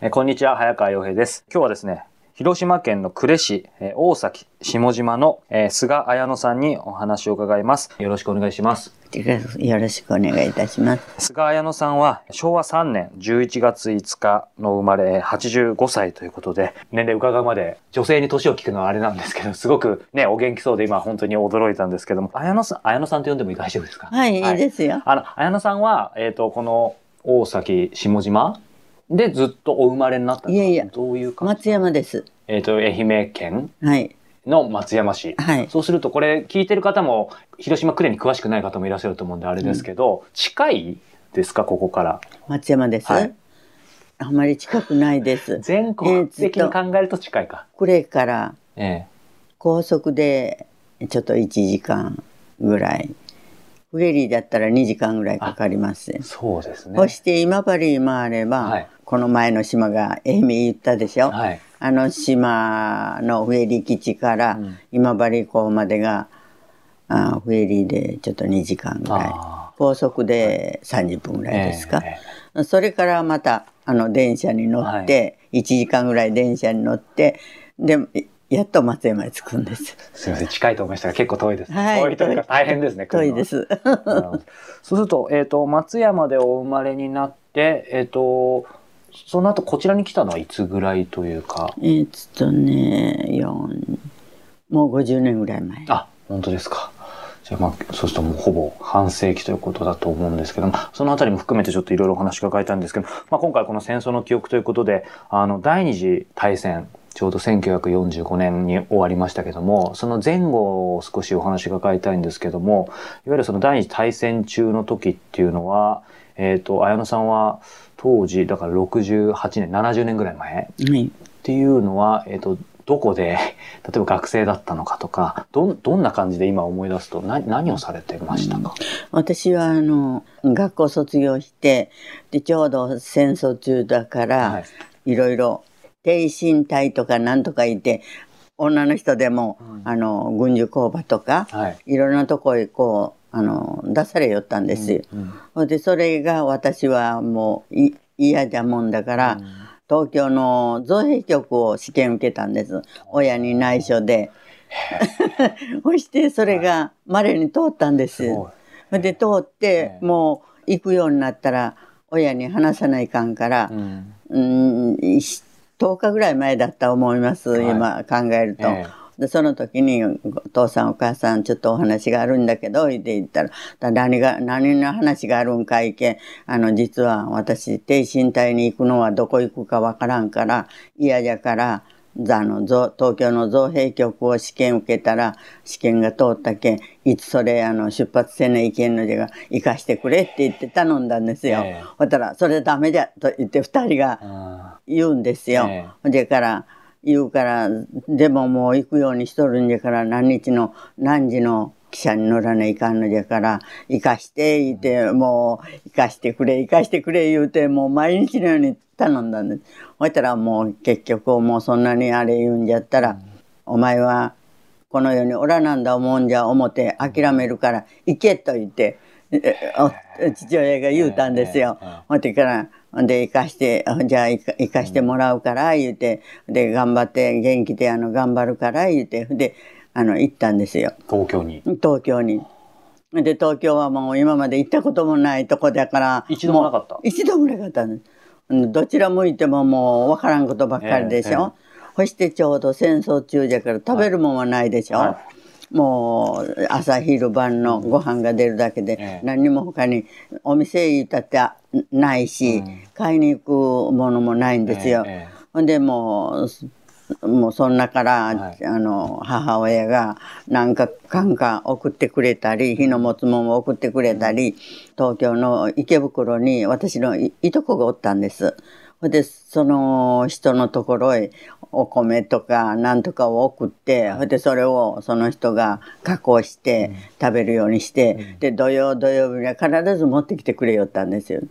えーこんにちは、早川洋平です。今日はですね、広島県の呉市、えー大崎下島の、えー菅彩乃さんにお話を伺います。よろしくお願いします。よろしくお願いいたします。菅彩乃さんは昭和3年11月5日の生まれ85歳ということで、年齢伺うまで女性に年を聞くのはあれなんですけど、すごくね、お元気そうで今本当に驚いたんですけども、彩乃さん、彩乃さんと呼んでも大丈夫ですか？はい、いいですよ。あの、綾乃さんは、えっ、と、この大崎下島でずっとお生まれになったんですかいやいやどういう感じ？松山です。えっ、と、愛媛県？はい。の松山市。はい。そうすると、これ聞いてる方も、広島呉に詳しくない方もいらっしゃると思うんであれですけど、近いですか、ここから。松山です。はいあまり近くないです。全国的に考えると近いか。これからえ高速でちょっと1時間ぐらい。フェリーだったら2時間ぐらいかかりますえ。そうですね。そして今治回れば、はいこの前の島が愛媛言ったでしょ？はい。あの島のフェリー基地からうん。今治港までが、あフェリーでちょっと2時間ぐらい。あ高速で30分ぐらいですか、えそれからまたあの電車に乗って、1時間ぐらい電車に乗ってでやっと松山に着くんです。すみません、近いと思いましたが、結構遠いです。はい。遠いというか大変ですね。遠いです。そうすると、えっ、と、松山でお生まれになって、えっ、と、その後こちらに来たのはいつぐらいというか？えーっとね4もう50年ぐらい前あ、本当ですか。じゃあまあ、そうするともうほぼ半世紀ということだと思うんですけども、そのあたりも含めてちょっといろいろお話伺いたいんですけど、まあ今回この戦争の記憶ということで、あの、第二次大戦、ちょうど1945年に終わりましたけども、その前後を少しお話伺いたいんですけども、いわゆるその第二次大戦中の時っていうのは、えっ、と、綾野さんは当時、だから68年、70年ぐらい前はい。っていうのは、えっ、と、どこで、例えば学生だったのかとか、どん、どんな感じで今思い出すと、な、何をされてましたか、私はあの学校卒業してでちょうど戦争中だから、はい。い、ろいろ挺身隊とかなんとかいて女の人でも、うん。あの軍需工場とかはい。いろんなとこへこうあの出されよったんですよ。うんほんでそれが私はもうい嫌じゃもんだから、東京の造幣局を試験受けたんです親に内緒で。そしてそれが稀に通ったんです。で通ってええもう行くようになったら親に話さないかんからうん。うんし10日ぐらい前だったと思います、はい今考えると。えでその時に「お父さんお母さんちょっとお話があるんだけど」って言ったら「だ何が何の話があるんかいけあの実は私挺身隊に行くのはどこ行くかわからんから嫌じゃからあのぞ東京の造幣局を試験受けたら試験が通ったけんいつそれあの出発せないけんのじゃが行かしてくれ」って言って頼んだんですよ。ええほったら「それダメじゃ」と言って2人があ言うんですよ。ええほんでから言うからでももう行くようにしとるんじゃから何日の何時の汽車に乗らないかんのじゃから行かして言ってもう行かしてくれ行かしてくれ言うてもう毎日のように頼んだんです。ほいたらもう結局もうそんなにあれ言うんじゃったら、お前はこの世におらなんだ思うんじゃ思って諦めるから行けと言って父親が言うたんですよ。ほんでからで行かしてあじゃあ行かしてもらうから言うてで頑張って元気であの頑張るから言うてであの行ったんですよ。東京に。東京に。で東京はもう今まで行ったこともないとこだから一度もなかった？う一度もなかったんです。うんどちら向いてももう分からんことばっかりでしょ、そしてちょうど戦争中じゃから食べるもんはないでしょ、はもう朝昼晩のご飯が出るだけで、ええ。何にも他にお店行ったってないし、うん。買いに行くものもないんですよ。ええほんでもうもうそんなから、はい。あの母親が何かかんか送ってくれたり火の持つもんを送ってくれたり東京の池袋に私のいいとこがおったんです。ほんでその人のところへお米とか何とかを送ってほん。でそれをその人が加工して食べるようにして、で土曜土曜日には必ず持ってきてくれよったんですよ。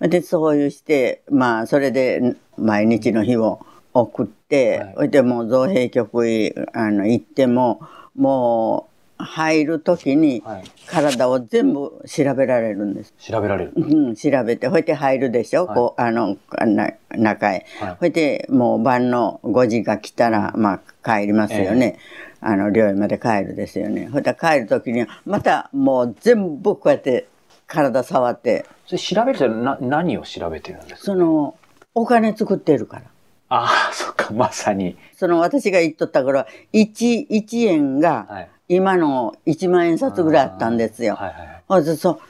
でそういうしてまあそれで毎日の日を送って、はい。それでもう造幣局へあの行ってももう入る時にはい。体を全部調べられるんです。調べられる。うん、調べて、ほいで入るでしょ、はいこう、あの、な中へ。はいほいで、もう晩の5時が来たら、まあ、帰りますよね。あの、寮へまで帰るですよね。ほいで帰る時には、またもう全部こうやって体触って、それ調べるとな何を調べてるんですか？その、お金作ってるから。ああ、そっか、まさに。その私が言っとった頃は、1、1円がはい。今の1万円札ぐらいあったんですよ。はいはいそ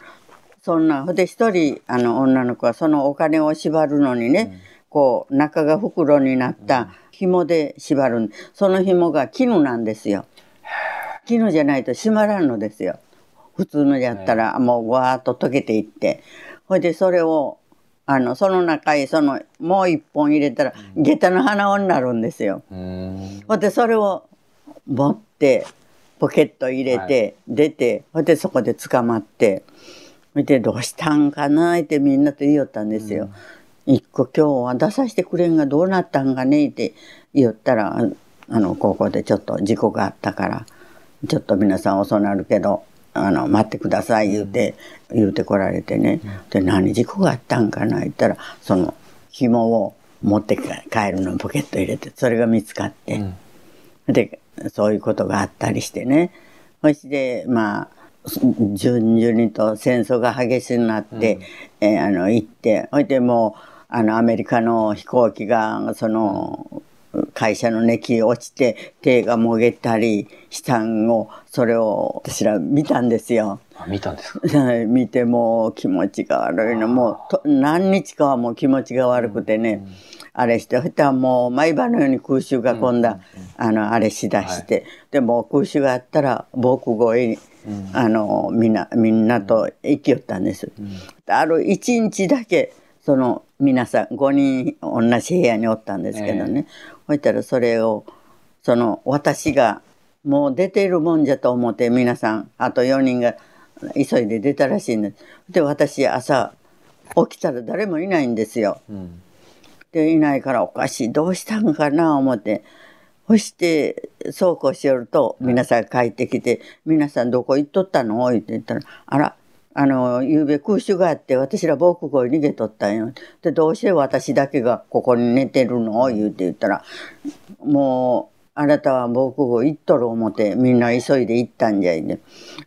そんなほんで一人あの女の子はそのお金を縛るのにね、こう中が袋になった紐で縛るんその紐が絹なんですよ。絹じゃないと締まらんのですよ。普通のやったらもうわーっと溶けていって。ほいでそれをあのその中にそのもう一本入れたら下駄の鼻緒になるんですよ。ほんでそれを持ってポケット入れて、出てほんでそこで捕まってほいでどうしたんかなってみんなと言いよったんですよ。一個今日は出させてくれんがどうなったんかねって言ったらあのここでちょっと事故があったからちょっと皆さん遅なるけどあの待ってください言うて、言うてこられてね、で何事故があったんかな言ったらその紐を持って帰るのにポケット入れてそれが見つかって。うんでそういうことがあったりしてね。そしてまあ順々にと戦争が激しくなって、えーあの行ってそれでもうあのアメリカの飛行機がその会社の熱落ちて手がもげたりしたんをそれを私ら見たんですよ。あ見たんですか？見てもう気持ちが悪いの。もうと何日かはもう気持ちが悪くてね、あれしてそしたらもう毎晩のように空襲が今度は、あのあれしだして、でも空襲があったら防空壕に、あのみんなみんなと行きよったんです。ある一日だけその皆さん5人同じ部屋におったんですけどね、そしたらそれをその私がもう出ているもんじゃと思って皆さんあと4人が急いで出たらしいんです。で私朝起きたら誰もいないんですよ。うん。でいないからおかしい。どうしたんかな思って。そしてそうこうしよると皆さん帰ってきて「皆さんどこ行っとったの?」って言ったら「あらあの夕べ空襲があって私ら防空壕に逃げとったんよ」でどうして私だけがここに寝てるの?」言うて言ったら「もうあなたは防空壕行っとる思ってみんな急いで行ったんじゃいね」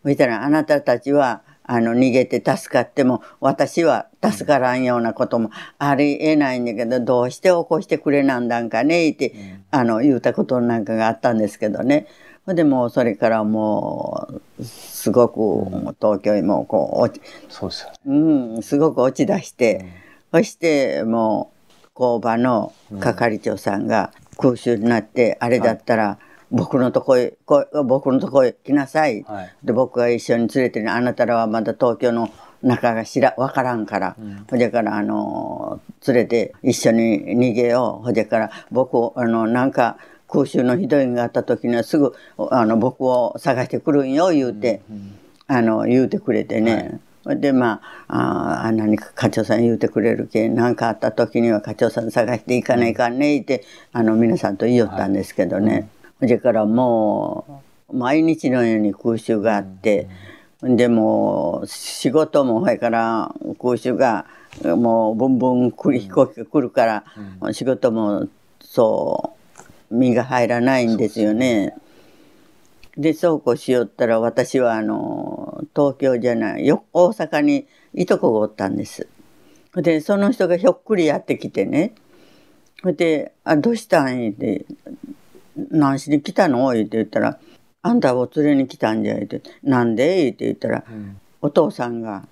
そしたら「あなたたちはあの逃げて助かっても私は助からんようなこともありえないんだけどどうして起こしてくれなんだんかねって、あの言うたことなんかがあったんですけどね。でもうそれからもうすごく東京にもこう落ちそうです。うん、すごく落ち出して、そしてもう工場の係長さんが空襲になって、あれだったら僕のとこへこ僕のとこへ来なさい、はい。で僕が一緒に連れてねあなたらはまだ東京の中が知ら分からんから、ほじゃからあの連れて一緒に逃げよう。ほじゃから僕あのなんか空襲のひどいのがあった時にはすぐあの僕を探してくるんよ言うて、あの言うてくれてね、でまああー何か課長さん言うてくれるけ何かあった時には課長さん探していかないかんねってあの皆さんと言いよったんですけどね、それからもう毎日のように空襲があって、でも仕事もそれから空襲がもうブンブン飛行機が来るから、仕事もそう身が入らないんですよね。でそうこうしよったら私はあの東京じゃないよ大阪にいとこがおったんです。でその人がひょっくりやってきてねで「あどうしたん?」って「何しに来たの?」って言ったら「あんたを連れに来たんじゃ」って「なんで?」って言ったら、お父さんが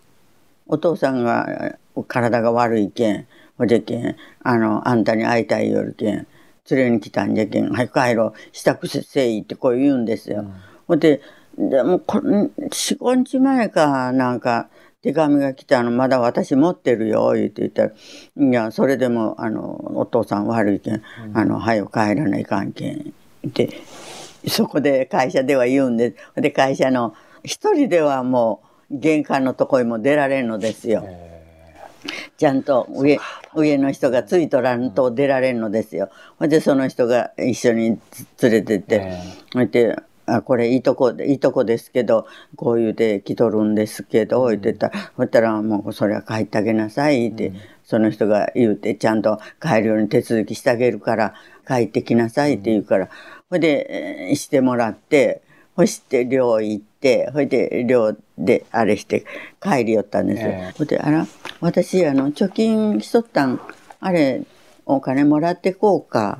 お父さんが体が悪いけんほじゃけんあのあんたに会いたいよるけん連れに来たんじゃけん早く帰ろう支度せいってこう言うんですよ。ほんででもこ45日前かなんか手紙が来たのまだ私持ってるよ言って言ったら「いやそれでもあのお父さん悪いけん、あの早く帰らないかんけん」ってそこで会社では言うんでで会社の一人ではもう玄関のとこにも出られんのですよ。ちゃんと上上の人がついとらんと出られんのですよ。ほんでその人が一緒に連れてって、えほいであこれいとこでいとこですけどこういうで来とるんですけど、言ってた。らそしたらもうそれは帰ってあげなさいって、その人が言うてちゃんと帰るように手続きしてあげるから帰ってきなさいって言うから。ほいでえーしてもらってそして寮行ってほいで寮であれして帰りよったんですよ。ええ。ほいであら私あの貯金しとったん。あれお金もらってこうか。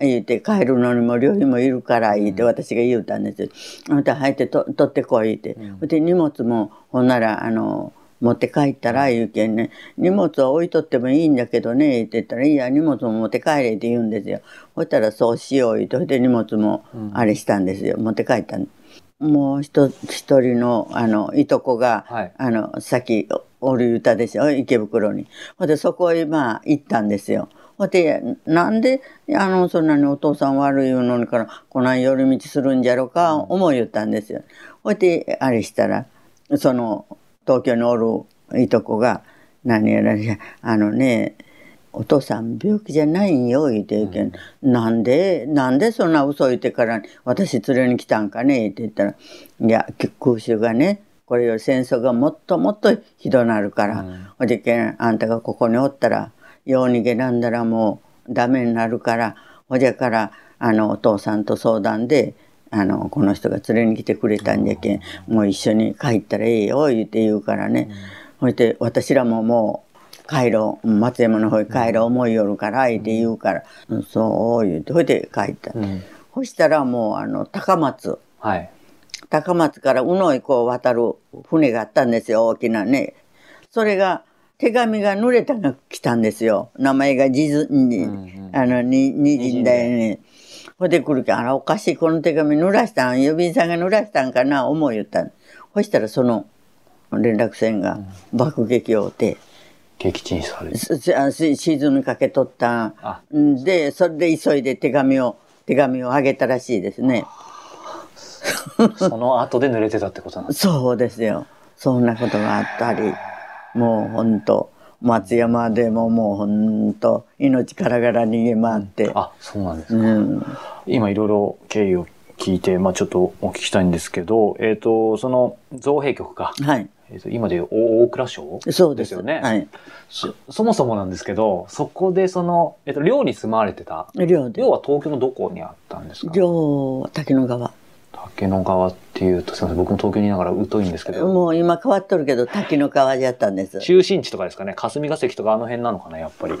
言うて帰るのにも寮費もいるから言うて私が言うたんですよ。あなた入ってと取ってこいって。ほいで荷物もほんならあの持って帰ったら言うけんね荷物は置いとってもいいんだけどねって言ったら「いいや荷物も持って帰れ」って言うんですよ。そしたらそうしよう言うてで荷物もあれしたんですよ持って帰ったんもう一一人のあのいとこが、はいあの先おる歌でしょ？池袋に。ほんでそこへまあ行ったんですよ。ほんでなんであのそんなにお父さん悪いのにからこない寄り道するんじゃろか思い言ったんですよ。ほいであれしたらその東京におるいとこが何やらあのねお父さん病気じゃないんよ言うて言うけん、なんでなんでそんな嘘言ってから私連れに来たんかねって言ったらいや空襲がねこれより戦争がもっともっとひどなるから、ほ、いでけんあんたがここにおったらよう逃げなんだらもうダメになるからほじゃからあのお父さんと相談であのこの人が連れに来てくれたんじゃけんもう一緒に帰ったらええよ言うて言うからね、ほいで私らももう帰ろう松山の方へ帰ろう思いよるから言うて言うから、うんそう言うてほいで帰った、うん。そしたらもうあの高松。はい。高松から宇野へこう渡る船があったんですよ大きなね。それが手紙が濡れたが来たんですよ。名前が地図に、んあのににじんだよねほいで来るけんあらおかしいこの手紙濡らしたん？郵便さんが濡らしたんかな？思う言ったん。そしたらその連絡船が爆撃を負って、撃沈されて。すすあし沈みかけとったあ。んでそれで急いで手紙を手紙をあげたらしいですね。その後で濡れてたってことなんです。そうですよ。そんなことがあったり、もう本当松山でももう本当命からがら逃げ回って、あ、そうなんですうか。ん、今いろいろ経緯を聞いて、まあちょっとお聞きしたいんですけど、えっ、と、その造幣局か。はい、えーと今でいう大蔵省そうですよね、はい、そ。そもそもなんですけど、そこでその、えっ、と、寮に住まわれてた。寮で寮は東京のどこにあったんですか？寮滝野川。竹野川っていうと、すみません、僕も東京にいながら疎いんですけど、もう今変わっとるけど滝野川じゃったんです。中心地とかですかね、霞が関とかあの辺なのかな、やっぱり。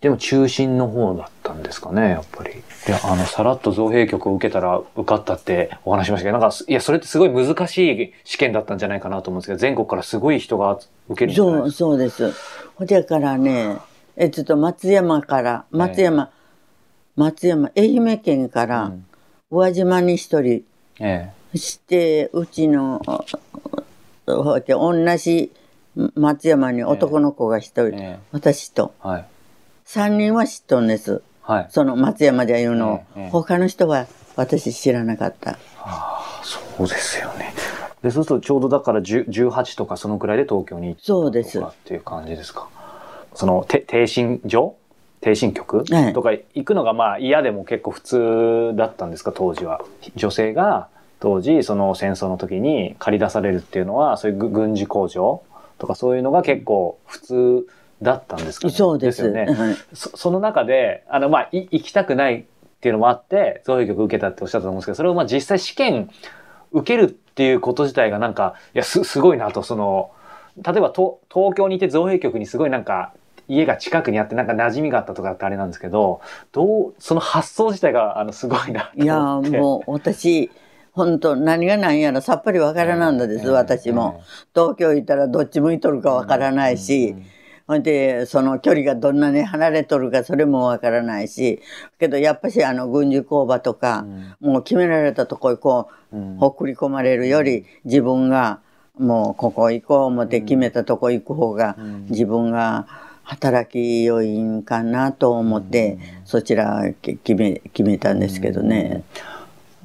でも中心の方だったんですかね、やっぱり。で、あの、さらっと造幣局を受けたら受かったってお話ししましたけど、なんか、いや、それってすごい難しい試験だったんじゃないかなと思うんですけど、全国からすごい人が受けるんじゃないそうですか。そうです。ほじゃからね、えちょっと松山から松山、松山愛媛県からうん宇和島に一人えしてうちの同じ松山に男の子が一人、え私とはい。三人は知っとんですはい。その松山でいうのを、ええ他の人は私知らなかったああ、そうですよね。で、そうするとちょうどだから18とかそのくらいで東京に行ったとかっていう感じですか。その、て挺身所挺身局、はいとか行くのがまあ嫌でも結構普通だったんですか、当時は。女性が当時その戦争の時に借り出されるっていうのは、そういうぐ軍事工場とかそういうのが結構普通だったんですかね？そうですよね。はいそその中で、あの、まあ、い行きたくないっていうのもあって、造幣局受けたっておっしゃったと思うんですけど、それをまあ実際試験受けるっていうこと自体がなんか、いや、す、すごいなと、その、例えばと東京にいて造幣局にすごいなんか、家が近くにあってなんか馴染みがあったとかってあれなんですけど、どう、その発想自体があのすごいなと思って。いやもう私本当何が何やらさっぱりわからなんだです、私も。東京行ったらどっち向いとるかわからないし、ほんでその距離がどんなに離れとるかそれもわからないしけどやっぱしあの軍需工場とか、もう決められたとこへこう、うん。ほっくり込まれるより自分がもうここ行こう思って決めたとこ行く方が、自分が働き良いんかなと思って、そちらけ決め決めたんですけどね。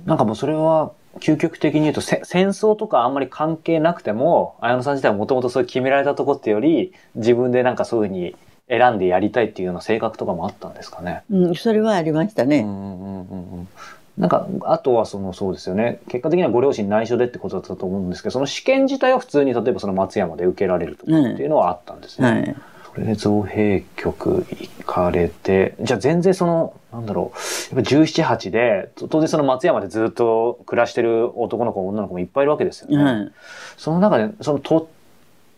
なんかもうそれは究極的に言うとせ戦争とかあんまり関係なくても綾野さん自体はもともとそういう決められたとこってより自分でなんかそういうふうに選んでやりたいっていうような性格とかもあったんですかね？うん、それはありましたね。うんうんうんうんなんか、あとはその、そうですよね。結果的にはご両親内緒でってことだったと思うんですけど、その試験自体は普通に、例えばその松山で受けられるとかっていうのはあったんですね。はい。それで造幣局行かれて、じゃあ全然その、なんだろう、やっぱ17、8で、当然その松山でずっと暮らしてる男の子、女の子もいっぱいいるわけですよね。はい。その中で、そのと、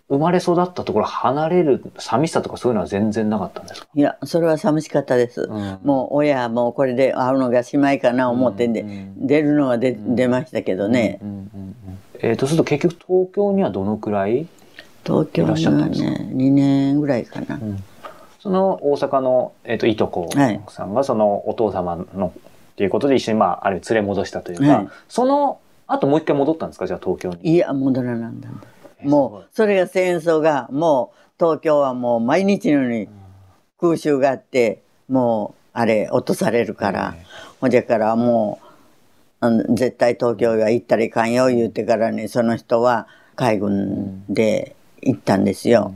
生まれ育ったところ離れる寂しさとかそういうのは全然なかったんですか、いや、それは寂しかったです。うんもう親もうこれで会うのがしまいかな思ってんで、うんうん出るのは出,、ん出ましたけどね、うんうんうんえーとすると結局東京にはどのくらい、東京にはね2年ぐらいかな、その大阪の、えー、といとこさんがそのお父様のっていうことで一緒にまあある意味連れ戻したというか、はい。その後もう一回戻ったんですか？じゃあ東京に。いや戻らなんだもうそれが戦争がもう東京はもう毎日のように空襲があってもうあれ落とされるから、ほん。じゃからもうあの絶対東京が行ったらいかんよ言ってからねその人は海軍で行ったんですよ。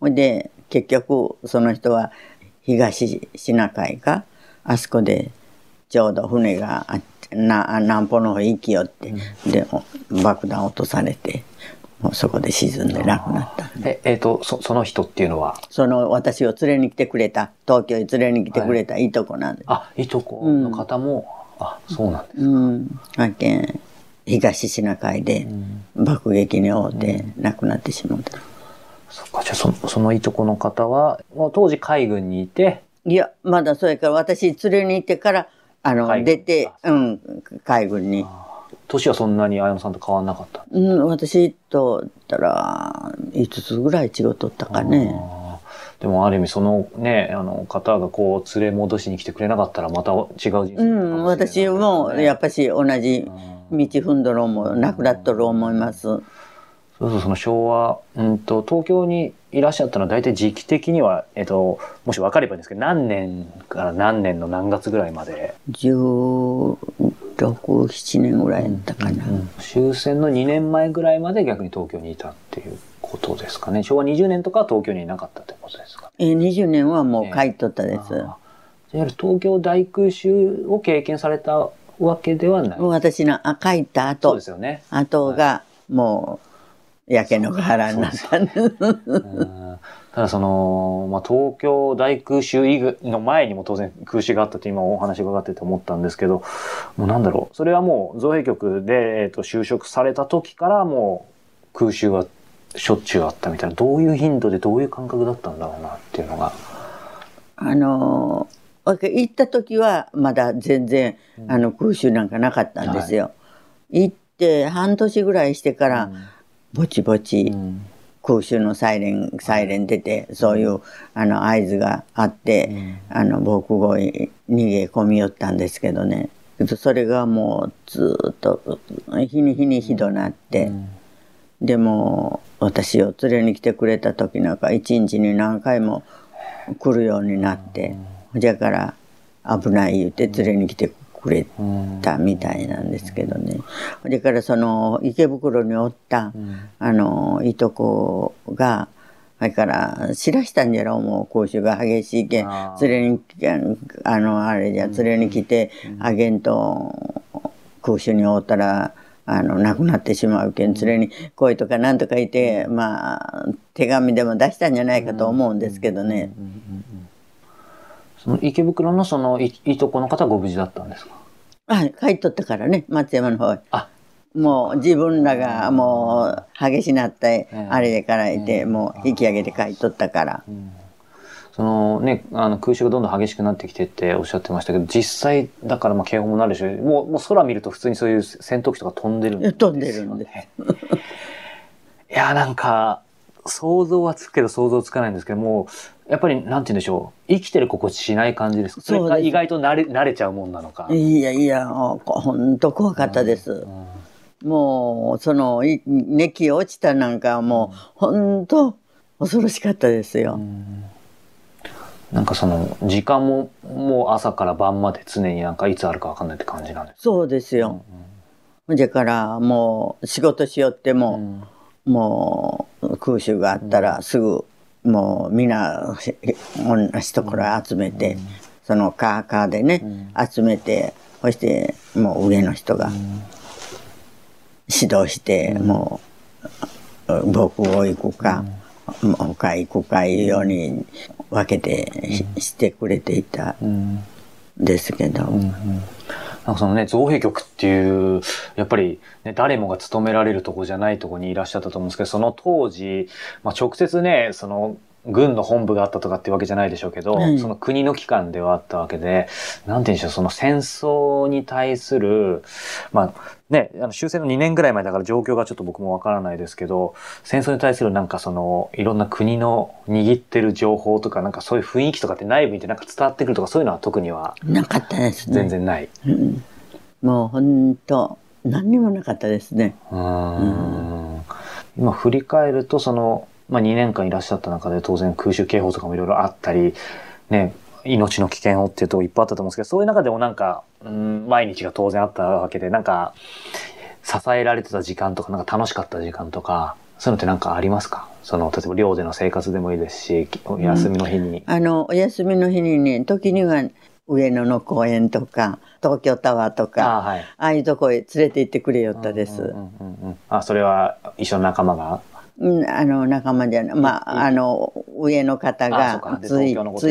ほんで結局その人は東シナ海かあそこでちょうど船があってな南方の方へ行きよって、で爆弾落とされてもうそこで沈んで亡くなった。え、えーとそ、その人っていうのは、その私を連れに来てくれた東京に連れに来てくれたいとこなんです。あ、いとこの方も、あ、そうなんです。うん、発見東シナ海で爆撃に遭うて亡くなってしまった。そっか、じゃあそそのいとこの方は、もう当時海軍にいて、いやまだそれから私連れに行ってからあの出て、うん、海軍に。年はそんなに綾野さんと変わんなかった？うん、私と言ったら5つぐらい違うとったかね。でもある意味そのね、あの方がこう連れ戻しに来てくれなかったらまた違う人生だったかもしれう、なん私もやっぱし同じ道踏んどろうもなくなっとる思います。そうそう、その昭和、うんと、東京にいらっしゃったのは大体時期的には、えっと、もし分かればいいんですけど、何年から何年の何月ぐらいまで、16、7年ぐらいやったかな。終戦の2年前ぐらいまで逆に東京にいたっていうことですかね。昭和20年とかは東京にいなかったってことですか。え20年はもう帰っとったです。あー東京大空襲を経験されたわけではない。もう私のあ帰ったそう後ですよね。後がもう焼け野原になったただその、まあ、東京大空襲の前にも当然空襲があったって今お話伺ってて思ったんですけど、もうなんだろう、それはもう造幣局で、えっと就職された時からもう空襲はしょっちゅうあったみたいな、どういう頻度でどういう感覚だったんだろうなっていうのが。あの行った時はまだ全然あの空襲なんかなかったんですよ。行って半年ぐらいしてからぼちぼちうん。空襲のサイレンサイレン出てそういうあの合図があって、あの防空壕に逃げ込み寄ったんですけどね。それがもうずーっと日に日にひどなって、でも私を連れに来てくれた時なんか一日に何回も来るようになって、じゃから危ない言って連れに来てくれたみたいなんですけどね。それからその池袋におった、あのいとこがそれから知らしたんじゃろうもう空襲が激しいけん連れにあのあれじゃ連れに来てあげんと空襲におったらあの亡くなってしまうけん連れに来いとかなんとか言ってまあ手紙でも出したんじゃないかと思うんですけどね。その池袋のそのいいとこの方はご無事だったんですか？はい帰っとったからね松山の方へ。あ、もう自分らがもう激しなったえあれでからいてもう引き上げて帰っとったから。そのね、あの空襲がどんどん激しくなってきてっておっしゃってましたけど、実際だからまあ警報もなるし、もうもう空見ると普通にそういう戦闘機とか飛んでるんでね。飛んでるんです。いや、なんか、想像はつくけど想像つかないんですけども、やっぱりなんて言うんでしょう。生きてる心地しない感じですか？それそうですか意外と慣れ慣れちゃうもんなのか？いやいや、本当怖かったです。もう、その、い熱気落ちたなんかはもう、本当恐ろしかったですよ。なんかその、時間ももう朝から晩まで常になんかいつあるかわかんないって感じなんです。そうですよ。だから、もう、仕事しよっても、もう、空襲があったら、すぐ、もう、みんな、同じところ集めて、そのカーカーでね、集めてそしてもう上の人が指導して、もう僕を行くか、もう他行くかいうように分けてししてくれていたんですけど、なんかそのね、造幣局っていう、やっぱり、ね、誰もが勤められるとこじゃないとこにいらっしゃったと思うんですけど、その当時、まあ、直接ね、その、軍の本部があったとかっていうわけじゃないでしょうけど、はいその国の機関ではあったわけで、なんて言うんでしょう、その戦争に対する、まあね、あの終戦の2年ぐらい前だから状況がちょっと僕もわからないですけど、戦争に対するなんかその、いろんな国の握ってる情報とか、なんかそういう雰囲気とかって内部にてなんか伝わってくるとか、そういうのは特にはなかったですね。全然ない。うんもう本当何にもなかったですね。うーん今振り返るとその、まあ、2年間いらっしゃった中で当然空襲警報とかもいろいろあったり、ね、命の危険をっていうとこいっぱいあったと思うんですけどそういう中でもなんか、うん、毎日が当然あったわけでなんか支えられてた時間とかなんか楽しかった時間とかそういうのってなんかありますか？その例えば寮での生活でもいいですしお休みの日に。あのお休みの日にね時には上野の公園とか東京タワーとかあはい。ああいうとこへ連れて行ってくれよったです。うんうんうんうん。あそれは一緒の仲間が？うん、あの仲間じゃない、まあ、あの上の方がつ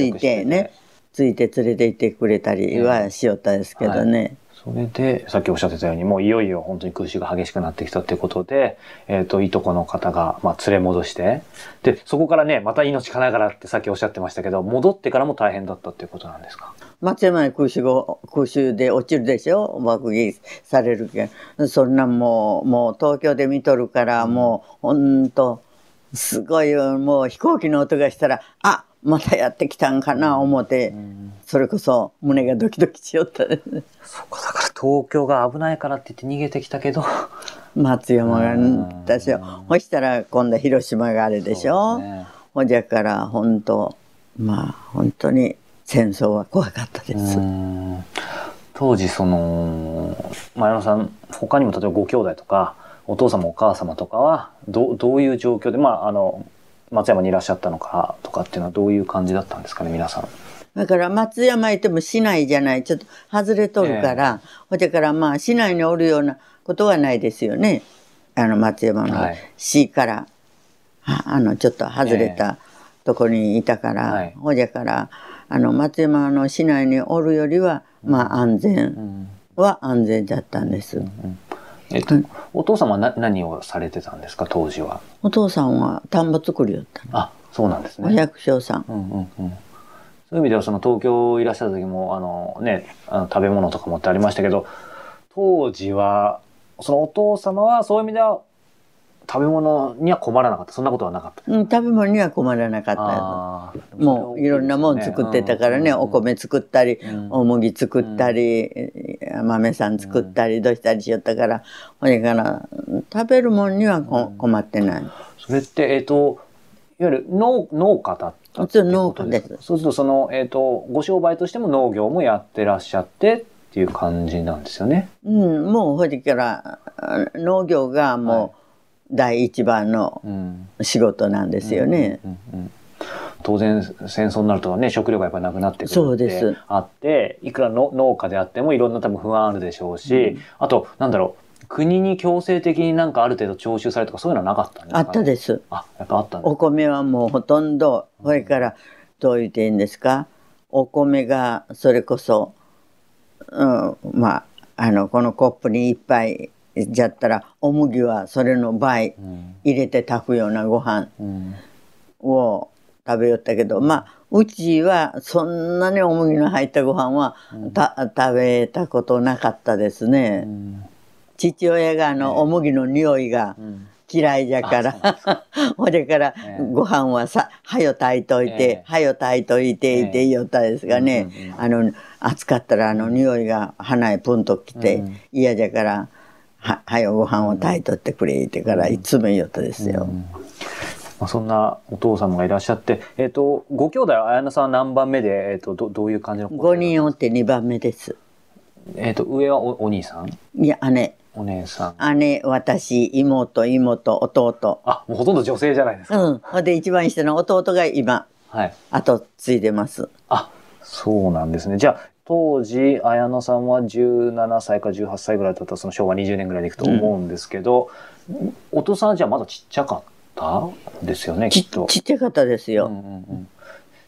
いてねついて連れて行ってくれたりはしよったですけどね、それで、さっきおっしゃってたように、もういよいよ本当に空襲が激しくなってきたっていうことで、えっ、と、いとこの方が、まあ、連れ戻して、で、そこからね、また命かながらってさっきおっしゃってましたけど、戻ってからも大変だったっていうことなんですか？松山に空襲が空襲で落ちるでしょ？爆撃されるけん。そんなんもうもう東京で見とるからもうほん。とすごいもう飛行機の音がしたらあまたやってきたんかな思って、それこそ胸がドキドキしよった。ですねそこだから東京が危ないからって言って逃げてきたけど、松山がうんだしょそしたら今度は広島があれでしょ。ね。ほんじゃから本当まあ本当に戦争は怖かったです。うん。当時その前野さん他にも例えばご兄弟とかお父様お母様とかはどうどういう状況でまああの松山にいらっしゃったのかとかっていうのはどういう感じだったんですかね皆さん。だから松山行っても市内じゃないちょっと外れとるから、ほんじゃからまあ市内におるようなことはないですよね。あの松山のはい。市から、はあのちょっと外れたとこにいたから、はい。ほんじゃからあの松山の市内におるよりはまあ安う全ん。は安全だったんです。えっと、お父様はな何をされてたんですか当時は？お父さんは田んぼ作りよったの。あそうなんですおね。百姓さん。うんうんうんそういう意味ではその東京いらっしゃった時もあのねあの食べ物とかもってありましたけど当時はそのお父様はそういう意味では食べ物には困らなかった。そんなことはなかった。うん、食べ物には困らなかった。もういろんなもん作ってたからね、うんお米作ったり、うん。お麦作ったり、豆さん作ったりどうしたりしよったから、ほれから食べるもんにはこ困ってない。それってえっ、といわゆる農農家だったってことですか？農家です。そうするとその、えっとご商売としても農業もやってらっしゃってっていう感じなんですよね。うん、もうほれからあ農業がもう第一番のうん。仕事なんですよね。当然戦争になるとね食料がやっぱりなくなってくそうるってです。あっていくらの農家であってもいろんな多分不安あるでしょうし、うん。あとなんだろう国に強制的になんかある程度徴収されるとかそういうのはなかったんですか、あったです。あやっぱあったんですお米はもうほとんど、それからどう言っていいんですか？お米がそれこそ、うん、まああのこのコップに一杯じゃったらお麦はそれの倍うん。入れて炊くようなご飯うん。を食べよったけどまあうちはそんなにお麦の入ったご飯は、た食べたことなかったですね。うん父親があの、お麦の匂いがうん。嫌いじゃから、ほれからええ。ご飯はさ「はよ炊いといええ。て、はよ炊いといて」って言いよったですがね、あの暑かったらあの匂いが鼻へプンときてうん。嫌じゃから「ははよご飯を炊いとってくれ」言ってからいつも言いよったですよ。うん。まあ、そんなお父様がいらっしゃって、えっ、と、ご兄弟は綾菜さんは何番目で、えっ、と、ど、どういう感じの5人おって2番目です。えっ、と、上はおお兄さん？いや姉お姉さん。姉私妹妹弟あ、もうほとんど女性じゃないですか。うんで一番下の弟が今はい。後継いでます。あ、そうなんですね。じゃあ、当時、綾野さんは17歳か18歳ぐらいだったその昭和20年ぐらいでいくと思うんですけど、お父さんはじゃあまだちっちゃかったですよね、きちっと。ちっちゃかったですよ。うんうんうん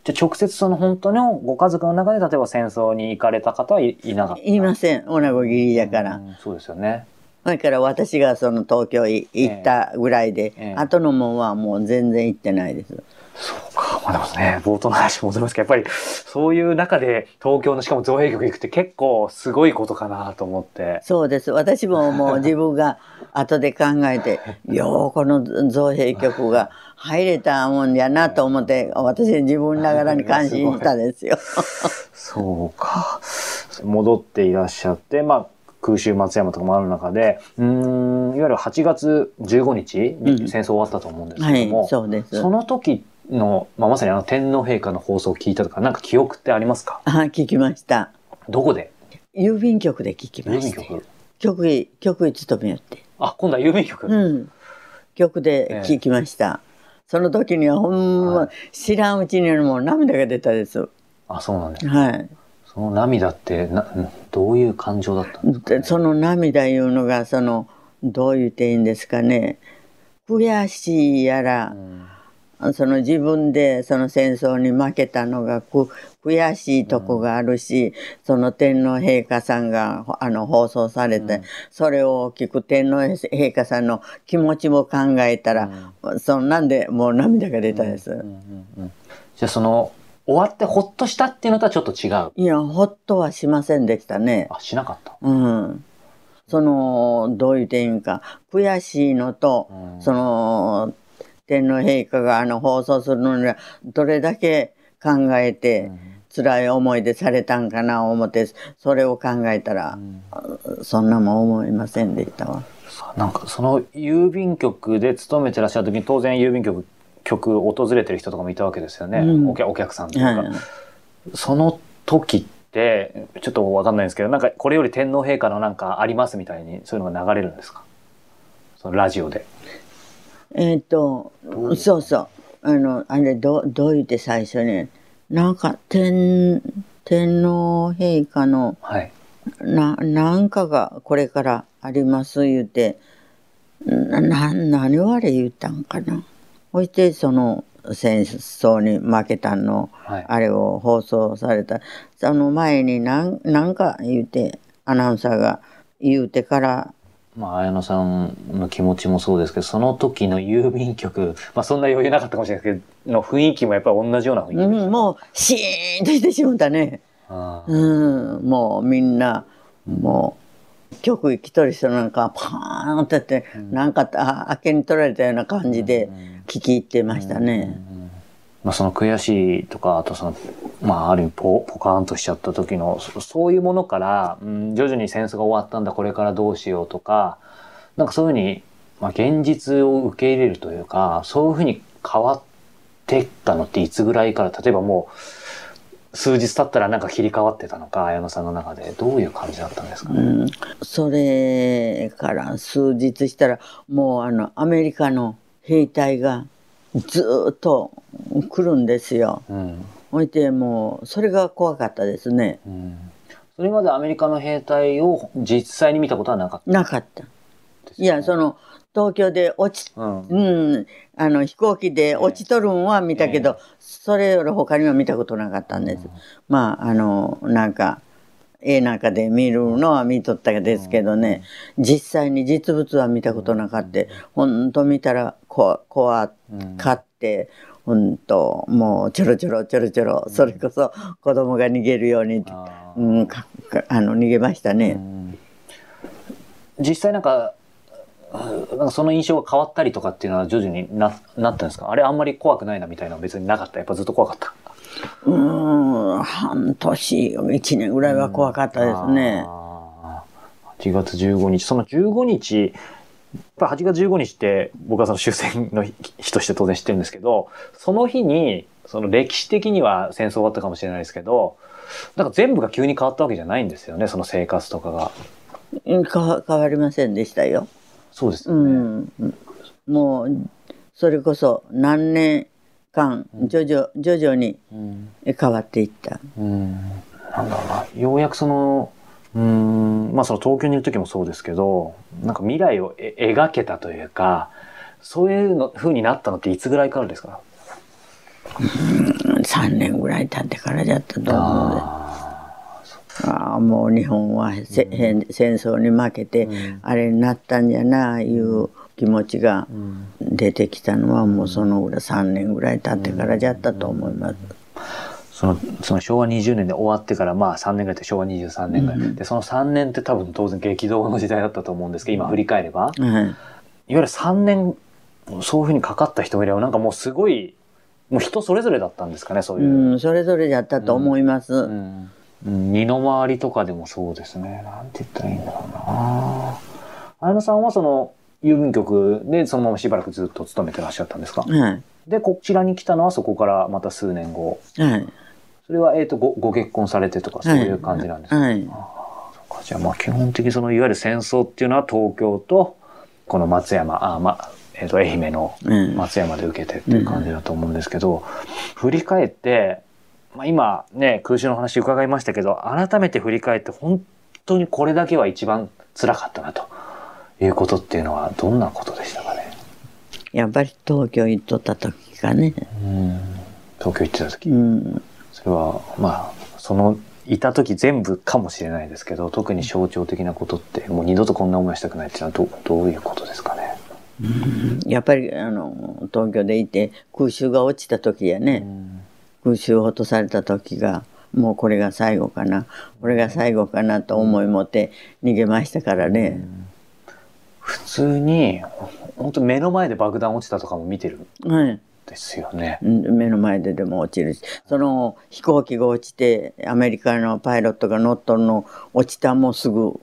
じゃあ直接その本当のご家族の中で例えば戦争に行かれた方はいいなかったいません女子切りだから。うんそうですよね。それから私がその東京い行ったぐらいで、ええ後のもんはもう全然行ってないです。そうか。まあでもね、冒頭の話戻りますけど、やっぱりそういう中で東京のしかも造幣局行くって結構すごいことかなと思って。そうです。私ももう自分が後で考えて、ようこの造幣局が入れたもんやなと思って、私自分ながらに感心したんですよ。そうか。戻っていらっしゃって、まあ、空襲松山とかもある中で、うーん、いわゆる8月15日うんに戦争終わったと思うんですはいけども、、そうです。その時の、まあ、まさにあの天皇陛下の放送を聞いたとか、なんか記憶ってありますか？あ、聞きました。どこで？郵便局で聞きま郵便した。局局へ、局へ勤めよって。あ、今度は郵便局。うん。局で聞きました。その時にはほんま、はい知らんうちにもう涙が出たです。あ、そうなんです。はい。その涙ってな、どういう感情だったんですか、ね、でその涙いうのがそのどう言っていいんですかね？悔しいやらう、ん。その自分でその戦争に負けたのがく悔しいとこがあるし、その天皇陛下さんがあの放送されて、うん。それを聞く天皇陛下さんの気持ちも考えたら、そんなんでもう涙が出たです。うんうんうん。じゃあその、終わってほっとしたっていうのとはちょっと違う。いやほっとはしませんでしたね。あ、しなかった。うん、そのどういう点か悔しいのと、うんその天皇陛下があの放送するのにはどれだけ考えて辛い思いでされたんかな思ってそれを考えたらう、んそんなもん思いませんでしたわ。なんかその郵便局で勤めてらっしゃる時に当然郵便局局を訪れてる人とかもいたわけですよね、うん。お客お客さんとか、はいその時ってちょっとわかんないんですけどなんかこれより天皇陛下のなんかありますみたいにそういうのが流れるんですか？そのラジオで。えっ、とどうそうそう。あのあれどうどう言って最初に。なんか天天皇陛下のはい。ななんかがこれからあります言うてなな何をあれ言ったんかな？そしてその戦争に負けたのはい。あれを放送された。その前になんなんか言うてアナウンサーが言うてから。まあ、綾野さんの気持ちもそうですけど、その時の郵便局、まあそんな余裕なかったかもしれないですけど、の雰囲気もやっぱり同じような雰囲気。うん、もうシーンとしてしもたね、うん、もうみんなもう局行きとる人なんかパーンってやって、なんかああけに取られたような感じで聞き入ってましたね。まあ、その悔しいとか、あとその、まあ、ある意味ポ、ポカーンとしちゃった時の、そそういうものから、うん、徐々に戦争が終わったんだ、これからどうしようとか、なんかそういうふうに、まあ、現実を受け入れるというか、そういうふうに変わってったのっていつぐらいから、例えばもう、数日経ったらなんか切り替わってたのか、綾野さんの中で、どういう感じだったんですか？ね。うん、それから数日したらもうあのアメリカの兵隊がずーっと来るんですよ。うん。ほいてもうそれが怖かったですね。うん。それまでアメリカの兵隊を実際に見たことはなかった？なかった。ねいやそ、の東京で落ちうん。うん、あの飛行機で落ちとるんは見たけど、それより他には見たことなかったんです。まああのなんか絵なんかで見るのは見とったですけどね、実際に実物は見たことなかった。ほんと見たらこ怖うんかって、ほんともうちょろちょろちょろちょろ、それこそ子供が逃げるように、うん、かかあの逃げましたね。うん実際なんか、うんなんかその印象が変わったりとかっていうのは徐々にななったんですか？あれあんまり怖くないなみたいなのは別になかった？やっぱずっと怖かった？うーん半年1年ぐらいは怖かったですね。あー8月15日、その15日、やっぱ8月15日って僕はその終戦の日日として当然知ってるんですけど、その日に、その歴史的には戦争終わったかもしれないですけど、なんか全部が急に変わったわけじゃないんですよね、その生活とかが。うんか変わりませんでしたよ。そうですね。ん、もうそれこそ何年間徐々徐々にうん。変わっていった。うん。なんだろうな。ようやくそのうん。まあその東京にいる時もそうですけどなんか未来をえ描けたというかそういうの風になったのっていつぐらいからですか？3年ぐらい経ってからじゃったと思う。で。ああもう日本はせ、変戦争に負けて、あれになったんじゃないう気持ちが出てきたのはもうそのぐらい3年ぐらい経ってからじゃったと思います。そのその昭和20年で終わってからまあ3年ぐらいって昭和23年ぐらい、でその3年って多分当然激動の時代だったと思うんですけど今振り返れば、いわはいゆる3年そういうふうにかかった人もいればなんかもうすごいもう人それぞれだったんですかねそういう。うん、それぞれだったと思います。うんうん身の回りとかでもそうですね。なんて言ったらいいんだろうな。綾野さんはその郵便局でそのまましばらくずっと勤めてらっしゃったんですか？はい。で、こちらに来たのはそこからまた数年後。はい。それは、えっ、とご、ご結婚されてとかそういう感じなんですか、はい。そっかじゃあまあ基本的にそのいわゆる戦争っていうのは東京とこの松山、あまあ、えっ、と愛媛のうん。松山で受けてっていう感じだと思うんですけど、振り返って、まあ、今ね空襲の話伺いましたけど改めて振り返って本当にこれだけは一番辛かったなということっていうのはどんなことでしたかね、やっぱり東京行っとった時かね。うん、東京行ってた時？うん。それはまあそのいた時全部かもしれないですけど特に象徴的なことってもう二度とこんな思いしたくないっていうのはどどういうことですかね？やっぱりあの東京でいて空襲が落ちた時やね。うん空襲を落とされた時がもうこれが最後かなこれが最後かなと思い持って逃げましたからね、普通に本当目の前で爆弾落ちたとかも見てるんはい。ですよね。うん目の前ででも落ちるし。その飛行機が落ちてアメリカのパイロットが乗っとるの落ちたもすぐ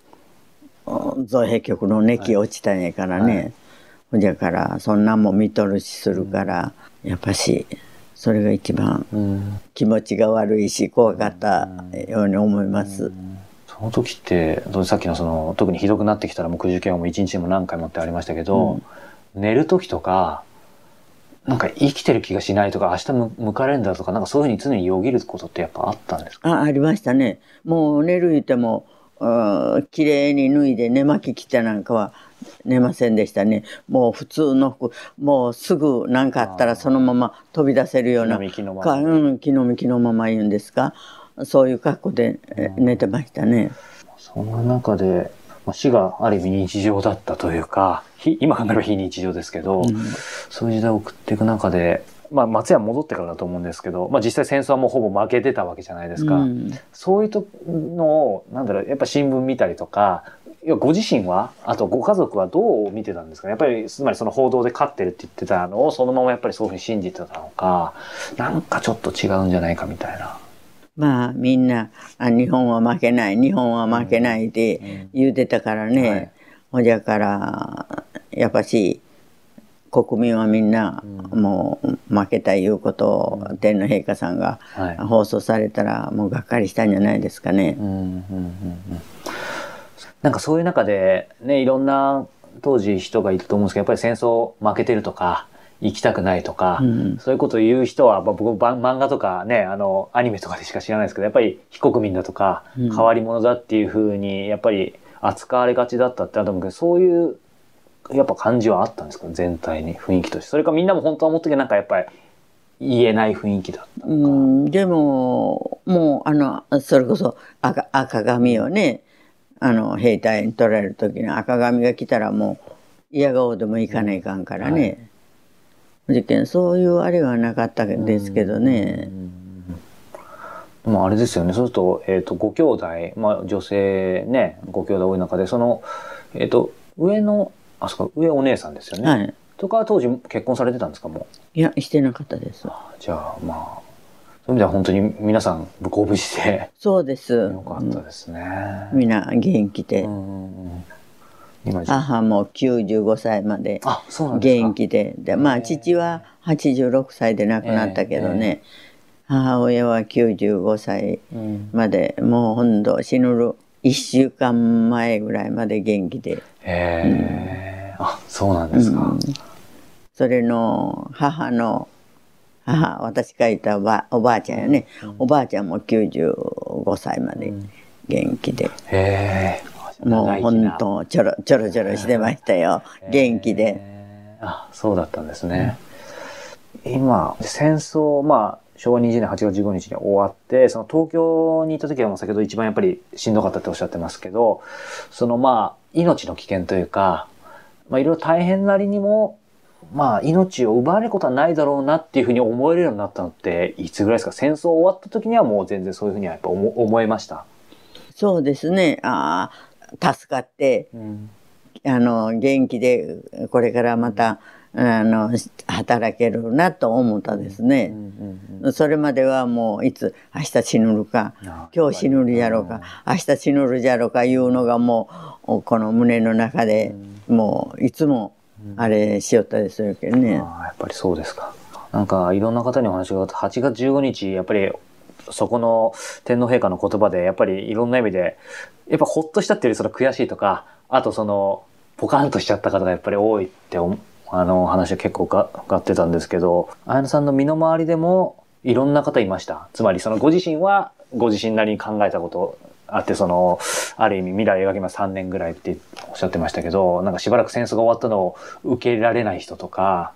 うん造幣局のネキ落ちたんやからね、ほじゃからそんなんも見とるしするから、やっぱしそれが一番うん。気持ちが悪いし怖かったように思います。その時ってさっきのその特にひどくなってきたら目撃験はもう一日にも何回もってありましたけど、寝る時とかなんか生きてる気がしないとか明日む向かれるんだとかなんかそういうふうに常によぎることってやっぱあったんですか？あありましたね。もう寝る言ってもうん綺麗に脱いで寝巻き着てなんかは寝ませんでしたね。もう普通の服もうすぐ何かあったらそのまま飛び出せるような気の身気のまま。かうん気の身気のまま言うんですか？そういう格好でえ寝てましたね。その中で、まあ、死がある意味日常だったというかひ今考えれば非日常ですけど、うんそういう時代を送っていく中で、まあ、松山戻ってからだと思うんですけど、まあ、実際戦争はもうほぼ負けてたわけじゃないですか。うんそういうとのを、なんだろう、やっぱ新聞見たりとか、いやご自身は、あとご家族はどう見てたんですかね？やっぱり、つまりその報道で勝ってるって言ってたのを、そのままやっぱりそういうふうに信じてたのか、なんかちょっと違うんじゃないかみたいな。まあみんなあ日本は負けない日本は負けないって言うてたからね、はい。ほじゃからやっぱし国民はみんなもう負けたいうことを天皇陛下さんがはい。放送されたらもうがっかりしたんじゃないですかね。なんかそういう中でねいろんな当時人がいると思うんですけどやっぱり戦争負けてるとか行きたくないとか、うんそういうことを言う人は、まあ、僕ば漫画とかねあのアニメとかでしか知らないですけどやっぱり非国民だとかうん。変わり者だっていうふうにやっぱり扱われがちだったってあると思うけどそういうやっぱ感じはあったんですか？全体に雰囲気として。それかみんなも本当は思ったけどなんかやっぱり言えない雰囲気だったうん、でももうあのそれこそ赤赤紙をねあの兵隊に取られる時に赤紙が来たらもう嫌顔でも行かないかんからね、事件そういうあれはなかったですけどね、でもあれですよね。そうすると,、えー、とご兄弟、まあ、女性ねご兄弟多い中でその、えー、と上のあそこ上お姉さんですよね、はい。とかは当時結婚されてたんですかもう？いやしてなかったです。じゃあまあ。そういう意味では本当に皆さんご無事で。そうです。よかったですね。みんな元気で、うん母も95歳まで元気で。でまあ父は86歳で亡くなったけどね、母親は95歳うんまでもうほんと死ぬる1週間前ぐらいまで元気で、へえ、あそうなんですか。うん。それの母の母母私がいたおばおばあちゃんやね、おばあちゃんも95歳まで元気で、へえ。もう本当ちょろちょろちょろしてましたよ、元気で。あ、そうだったんですね。今、戦争、まあ、昭和20年8月15日に終わって、その東京にいた時はもう先ほど一番やっぱりしんどかったっておっしゃってますけど、そのまあ、命の危険というか、まあいろいろ大変なりにも、まあ命を奪われることはないだろうなっていうふうに思えるようになったのって、いつぐらいですか？戦争終わった時にはもう全然そういうふうにはやっぱ思思えました？そうですねああ助かってあの元気でこれからまたあの働けるなと思ったですね。それまではもういつ明日死ぬるか今日死ぬるじゃろうか明日死ぬるじゃろうかいうのがもうこの胸の中でもういつもあれしよったでするけどね。ああやっぱりそうですか。なんかいろんな方にお話があって8月15日やっぱりそこの天皇陛下の言葉でやっぱりいろんな意味でやっぱほっとしたっていうよりその悔しいとかあとそのポカンとしちゃった方がやっぱり多いってあの話は結構が伺ってたんですけど綾野さんの身の回りでもいろんな方いました。つまりそのご自身はご自身なりに考えたことあってそのある意味未来を描きます。3年ぐらいっておっしゃってましたけどなんかしばらく戦争が終わったのを受け入れられない人とか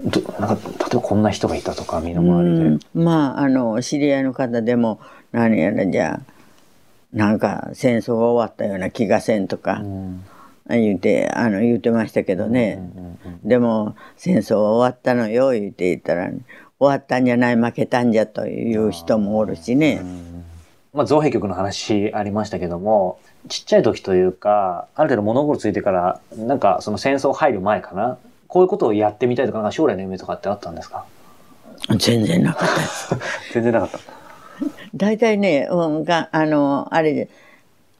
どなんか例えばこんな人がいたとか身の回りで。まああの知り合いの方でも何やらじゃあなんか戦争が終わったような気がせんとかうん言うてあの言うてましたけどね、でも戦争は終わったのよ言うて言ったら終わったんじゃない負けたんじゃという人もおるしね。まあ、造幣局の話ありましたけどもちっちゃい時というかある程度物心ついてからなんかその戦争入る前かなこういうことをやってみたいとか将来の夢とかってあったんですか？全然なかったです。全然なかった。大体ね、うん、があのあれで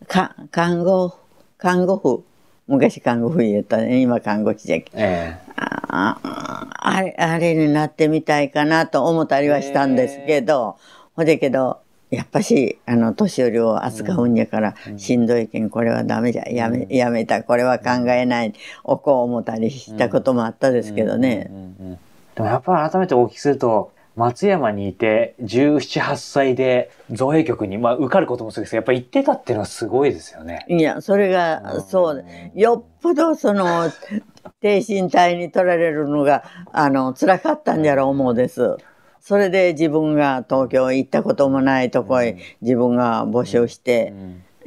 か看護看護婦。昔看護婦言ったね。今看護師じゃけえああれあれになってみたいかなと思ったりはしたんですけど、ほんでけどやっぱしあの年寄りを扱うんやから、しんどいけんこれはダメじゃやめやめたこれは考えないおこう思ったりしたこともあったですけどね。でもやっぱり改めてお聞きすると松山にいて1718歳で造幣局に、まあ、受かることもそうですけどやっぱ行ってたっていうのはすごいですよね。いやそれがそうよっぽどその低身体に取られるのがあの辛かったんじゃろう思うです。それで自分が東京行ったこともないとこへ自分が募集して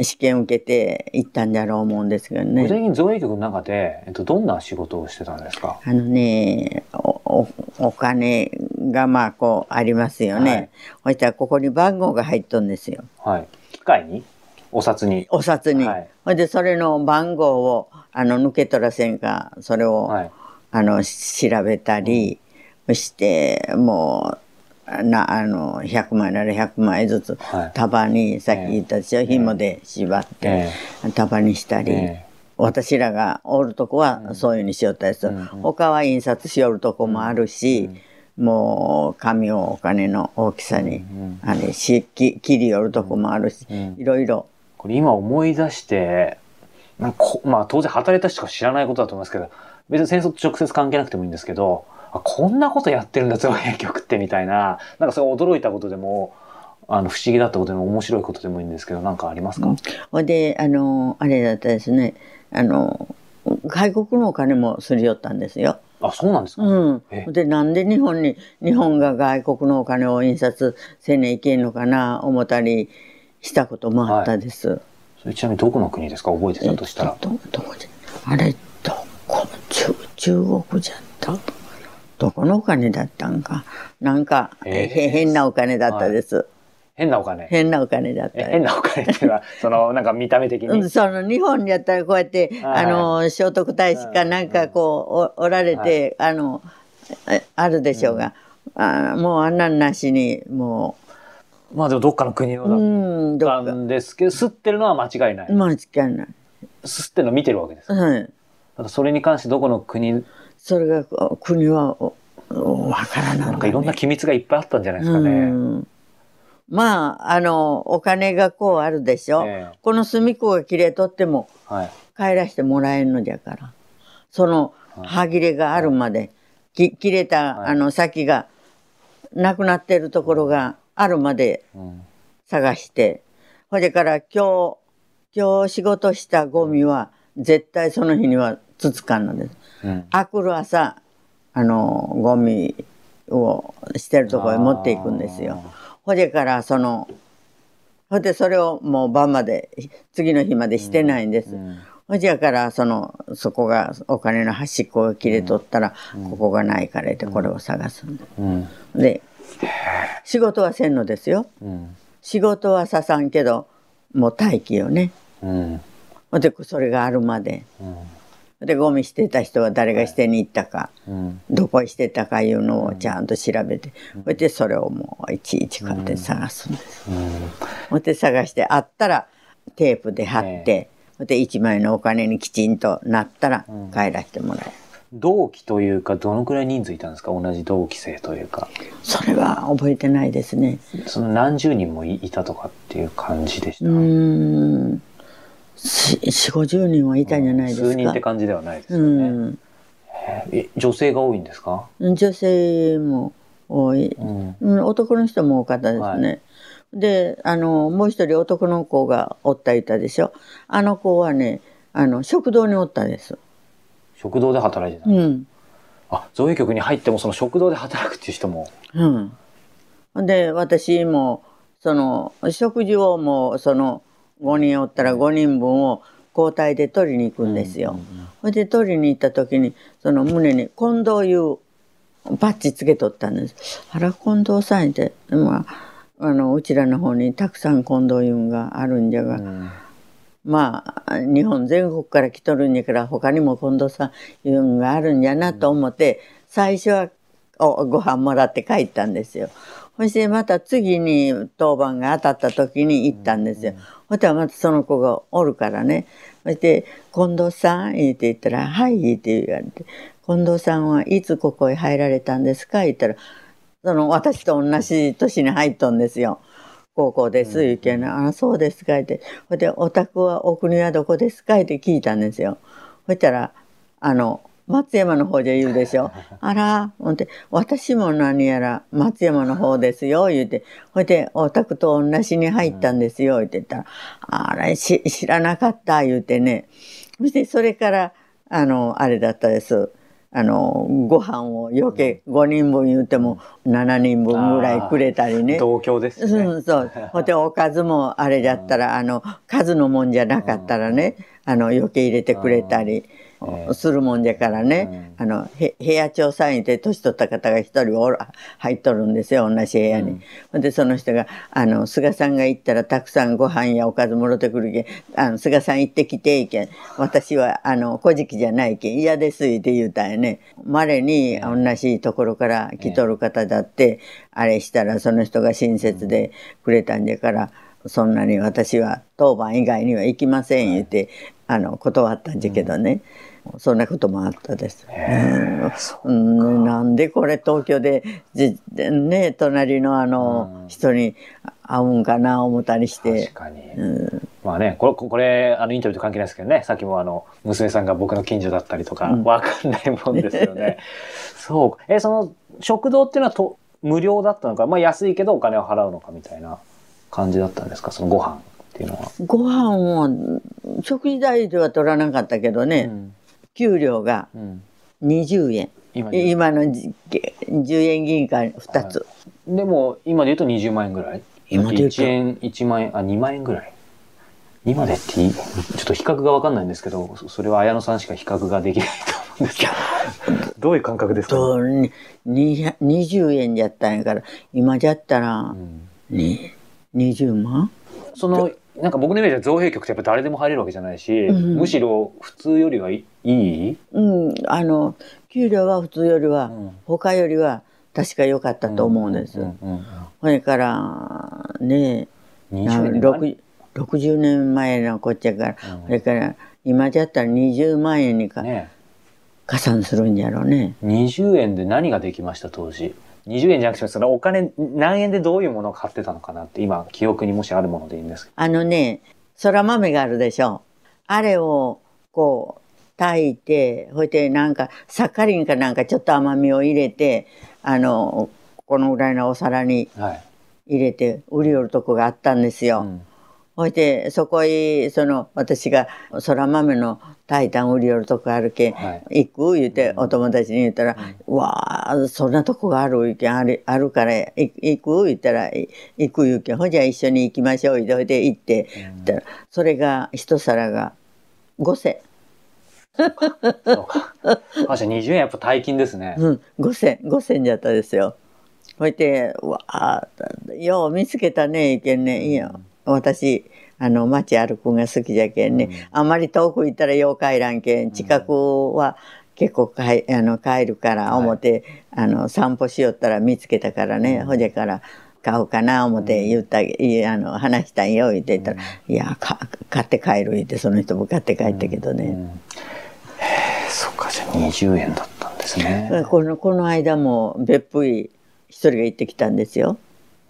試験受けて行ったんじゃろう思うんですけどね。具体的に造幣局の中で、えっと、どんな仕事をしてたんですか？あのねおおお金がまあこうありますよね。はいそしたらここに番号が入っとんですよ。はい。機械に？お札に？お札に。はいほいでそれの番号をあの抜け取らせんかそれを、はい。あの調べたりしてもうなあの100枚なら100枚ずつはい束にさっき言ったでしょ、紐で縛って、え束にしたり、え私らがおるとこはそういうふうにしよったです、他は印刷しよるとこもあるし、もう紙をお金の大きさに、あれしき切りよるとこもあるし、いろいろ。これ今思い出して、なんかこまあ当然働いた人しか知らないことだと思いますけど、別に戦争と直接関係なくてもいいんですけど、あこんなことやってるんだ、造幣局ってみたいな、なんかそれ驚いたことでも、あの不思議だったことでも面白いことでもいいんですけど、なんかありますか、ほん。であのあれだったですね。あの外国のお金もすり寄ったんですよ。あ、そうなんですか、うん。え、でなんで日本に日本が外国のお金を印刷せねいけんのかな思ったりしたこともあったです。それちなみにどこの国ですか？覚えてたとしたら。どどこであれどこ？中中国じゃった？どこのお金だったんか。なんか、えー。へ変なお金だったです、変なお金。変なお金だった。え変なお金っていうのは、その、なんか見た目的に？うん、その日本やったらこうやって、はい。あの聖徳太子かなんかこうおおられて、あのああるでしょうが、あもうあんなんなしにもまあでもどっかの国のだったんですけど、吸ってるのは間違いない。間違いない、吸ってるの見てるわけです。はい、ただそれに関してどこの国、それが国はわからなんだ、ね、なんかいろんな機密がいっぱいあったんじゃないですかね。うんまああのお金がこうあるでしょ、ええ。この隅っこが切れとってもはい。帰らしてもらえるのじゃから。そのはい。歯切れがあるまで、き切れた、はい。あの先がなくなってるところがあるまでうん。探して、ほいでから今日、今日仕事したゴミは絶対その日にはつつかんのです。うん。あくる朝、あの、ゴミをしてるところへ持っていくんですよ。ほいでからその、ほいでそれをもう晩まで、次の日までしてないんです。うん。ほいじゃからそのそこがお金の端っこが切れとったら、ここがないからってこれを探すんでうん。で仕事はせんのですよ。うん。仕事はささんけどもう待機よね。うんでそれがあるまで。うんでゴミ捨てた人は誰が捨てに行ったか、うんどこへ捨てたかいうのをちゃんと調べて、ほいでそれをもういちいち買って探すんです、うん。ほいで探してあったらテープで貼って、ほいで1枚のお金にきちんとなったらうん。帰らせてもらえる。同期というかどのくらい人数いたんですか？同じ同期生というか。それは覚えてないですね。その何十人もいいたとかっていう感じでした、うーん。し四五十人はいたんじゃないですか。数人って感じではないですうよね、ん。え女性が多いんですか、女性も多い。うんうん、男の人も多かったですね。で、あの、もう一人男の子がおったいたでしょ。あの子はね、あの、食堂におったです。食堂で働いてた、うん。あ造営局に入ってもその食堂で働くっていう人もうん。で、私も、その、食事をもう、その、5人おったら5人分を交代で取りに行くんですよ。それで取りに行った時に、その胸に近藤いうバッジつけとったんです。あら、近藤さんって、まあ、あの、うちらの方にたくさん近藤いうんがあるんじゃが、うんまあ、日本全国から来とるんやから、他にも近藤さんいうんがあるんやなと思って、最初はおご飯もらって帰ったんですよ。そしてまた次に当番が当たった時に行ったんですよ。そしたらまたその子がおるからね。そして、近藤さん？言って言ったら、はいって言われて、近藤さんはいつここへ入られたんですか？言ったら、その私と同じ年に入っとんですよ。高校です、言うけんあ、そうですかって。ほいで、お宅はお国はどこですか？って聞いたんですよ。そしたら、あの、松山の方で言うでしょ。あら、ほんで、私も何やら松山の方ですよ、言うて。ほいで、お宅と同じに入ったんですよ、言ってたら、あら、し知らなかった、言うてね。そして、それから、あの、あれだったです。あの、ご飯を余計5人分言うても7人分ぐらいくれたりね。同郷ですね、うん、そう。ほんで、おかずもあれだったら、あの、数のもんじゃなかったらね、あの、余計入れてくれたりええ。するもんじゃからね、あの、へ部屋調査員って年取った方が一人おる入っとるんですよ、同じ部屋に。ほんで、その人が、あの、菅さんが行ったらたくさんご飯やおかずもろてくるけん、あの、菅さん行ってきていけん。私は、あの、古事記じゃないけん、嫌ですって言うたんやね。稀に同じところから来とる方だって、あれしたらその人が親切でくれたんじゃから、そんなに私は当番以外には行きません言って、あの、断ったんじゃけどね。そんなこともあったです。うん。うん。なんでこれ東京でじね隣のあの人に会うんかな思ったりして。確。かに、うん。まあねこれこれあのインタビューと関係ないですけどね。さっきもあの娘さんが僕の近所だったりとかわかんないもんですよね、そうか。えその食堂っていうのはと無料だったのか。まあ安いけどお金を払うのかみたいな感じだったんですか？そのご飯っていうのは、ご飯を食事代では取らなかったけどね、うん。給料がうん。20円。今今のじ10円銀貨2つ。でも今で言うと20万円ぐらい？今で言うと1円1万円あ2万円ぐらい？今でっていい？ちょっと比較が分かんないんですけどそそれは綾野さんしか比較ができないと思うんですけど。どういう感覚ですか、とにに20円じゃったんやから今じゃったらうん。に20万？そのなんか僕のイメージは造幣局ってやっぱ誰でも入れるわけじゃないし、うん。むしろ普通よりはいい？い、うん。あの給料は普通よりは、うん。他よりは確か良かったと思うんです。うんうんうんそれからねうんな20年前6 60年前のこっちゃから、うん。それから今じゃったら20万円にか、ね。加算するんじゃろうね。20円で何ができました当時？20円じゃなくてそのお金何円でどういうものを買ってたのかなって今記憶にもしあるものでいいんですけあのねそら豆があるでしょあれをこう炊いてほいでなんかサッカリンかなんかちょっと甘みを入れてあのこのぐらいのお皿にはい。入れて売り寄るとこがあったんですよ。うんほいでそこへその私がそら豆の炊いたん売り寄るとこあるけん、はい行く？言うてお友達に言ったら「うわあそんなとこがある言うけんあるあるからい行く?」言ったら「い行く言うけんほいじゃあ一緒に行きましょう」言うてほいで行って、言ったらそれが一皿が5銭。そうか。あ、じゃあ20円やっぱ大金ですね。うん、5銭5銭じゃったですよ。ほいで「うわあよう見つけたねいけんねいいよ私あの街歩くんが好きじゃけんね、あんまり遠く行ったらよう帰らんけん。近くは結構かいあの帰るから思って、あの散歩しよったら見つけたからね、ほじゃから買おうかな思って言った、いいあの話したんよ言って言ったら「いやか買って帰る」言ってその人も買って帰ったけどね。そうか、じゃあ20円だったんですね。このこの間も別府へ一人が行ってきたんですよ。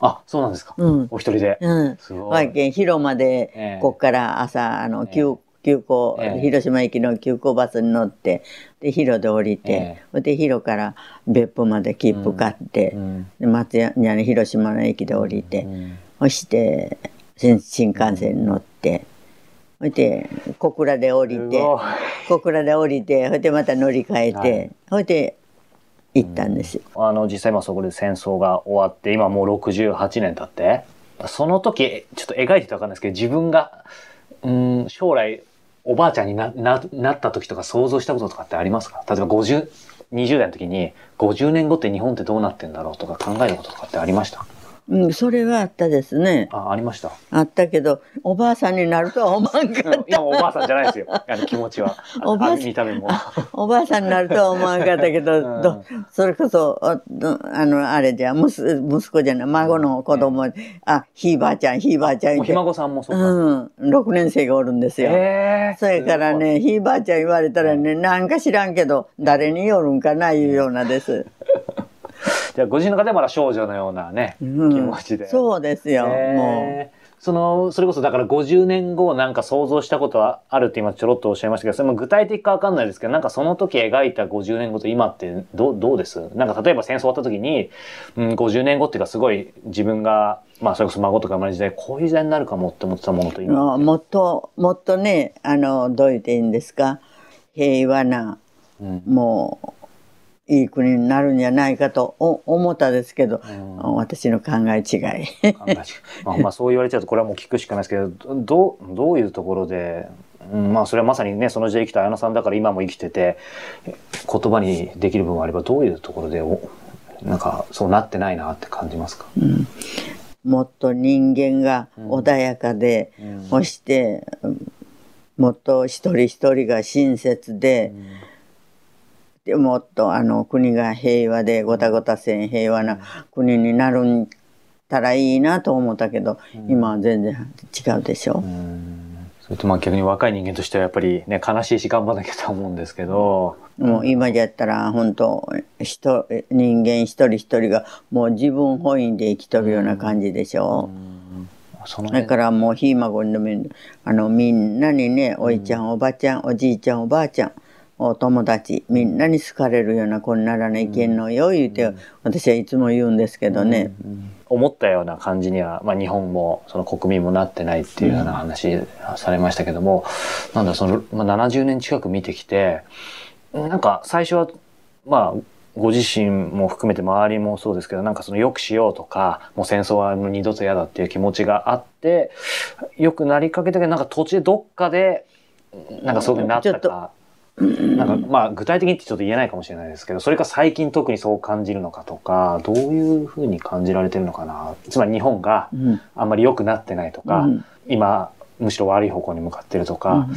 あ、そうなんですか。うん。お一人で。うん。すごい。広間で、ええ。こっから朝あの急急行、ええ。広島行きの急行バスに乗ってで広で降りて、えほいで広から別府まで切符買って、うんで松屋に広島の駅で降りて、うんそして新新幹線に乗ってほいで小倉で降りて小倉で降りてほいでまた乗り換えて、はい。ほいで行ったんですよ。あの実際まあそこで戦争が終わって今もう68年経って。その時ちょっと描いてたわかんないですけど自分がうん将来おばあちゃんになななった時とか想像したこととかってありますか？例えば50 20代の時に50年後って日本ってどうなってんだろうとか考えることとかってありました？うん、それはあったですね。あありました。あったけどおばあさんになるとは思わんかった。今おばあさんじゃないですよ。あの気持ちは。おばああ見た目も。おばあさんになるとは思わんかったけど、うん。どそれこそあのあれじゃ息息子じゃない孫の子供、あひいばあちゃんひいばあちゃんひ孫さんもそうか、うん、6年生がおるんですよ。えー。それからねひいばあちゃん言われたらねなんか知らんけど誰によるんかないうようなです。じゃあご自身の方はまだ少女のようなね、うん。気持ちで。そうですよ、そのそれこそだから50年後なんか想像したことはあるって今ちょろっとおっしゃいましたけどそれも具体的かわかんないですけどなんかその時描いた50年後と今ってどうどうです？なんか例えば戦争終わった時に、うん、50年後っていうかすごい自分がまあそれこそ孫とか生まれる時代こういう時代になるかもって思ってたものとう今あもっともっとねあのどう言っていいんですか？平和なうん。もういい国になるんじゃないかとお思ったですけど、うん。私の考え違い。まあ、まあそう言われちゃうとこれはもう聞くしかないですけどどうどういうところで、うん、まあそれはまさにねその時代生きた綾野さんだから今も生きててえ言葉にできる部分はあればどういうところでおなんかそうなってないなって感じますか、もっと人間が穏やかで、うん。そしてうんもっと一人一人が親切で、でもっとあの国が平和でごたごたせん平和な国になるんたらいいなと思ったけど、今は全然違うでしょ。うん。それとまあ逆に若い人間としてはやっぱりね悲しいし頑張らなきゃと思うんですけど、もう今じゃったら本当人人間一人一人がもう自分本位で生きとるような感じでしょ。だからもうひい孫あのみんなにねおいちゃん。おばちゃんおじいちゃんおばあちゃんお友達みんなに好かれるような子にならないけんのよ言うて私はいつも言うんですけどね。思ったような感じには、まあ、日本もその国民もなってないっていうような話されましたけども、なんだその、まあ、70年近く見てきてなんか最初はまあご自身も含めて周りもそうですけどなんかその良くしようとかもう戦争は二度と嫌だっていう気持ちがあって良くなりかけたけどなんか途中でどっかでなんかそういうふうになったか。なんかまあ具体的にってちょっと言えないかもしれないですけどそれか最近特にそう感じるのかとかどういうふうに感じられてるのかな。つまり日本がうん。あんまり良くなってないとか、うん。今むしろ悪い方向に向かってるとか、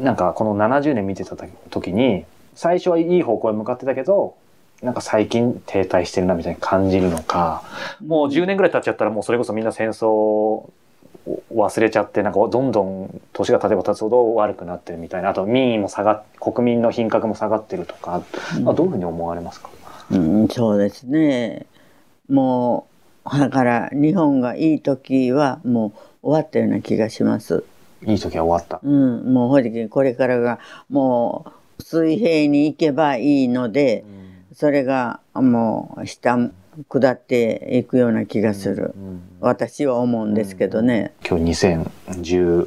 なんかこの70年見てた時に最初はいい方向へ向かってたけどなんか最近停滞してるなみたいに感じるのかもう10年ぐらい経っちゃったらもうそれこそみんな戦争を忘れちゃってなんかどんどん年が経てば経つほど悪くなってるみたいなあと民意も下がっ国民の品格も下がってるとか、あどういうふうに思われますか、うん、そうですね。もうだから日本がいい時はもう終わったような気がします。いい時は終わった。うん、もうほいでこれからがもう水平に行けばいいので、それがもう下下っていくような気がする。私は思うんですけどね。今日2013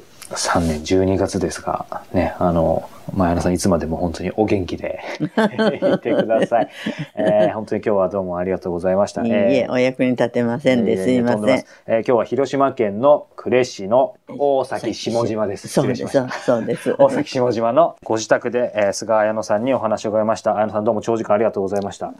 年12月ですが、ね、あの、前原さんいつまでも本当にお元気で いてください。えー、本当に今日はどうもありがとうございました。いいえ、お役に立てませんで、すいません。えー、今日は広島県の呉市の大崎下島です。そうです。そうです。大 崎下島のご自宅で、えー、菅彩乃さんにお話を伺いました。彩乃さんどうも長時間ありがとうございました。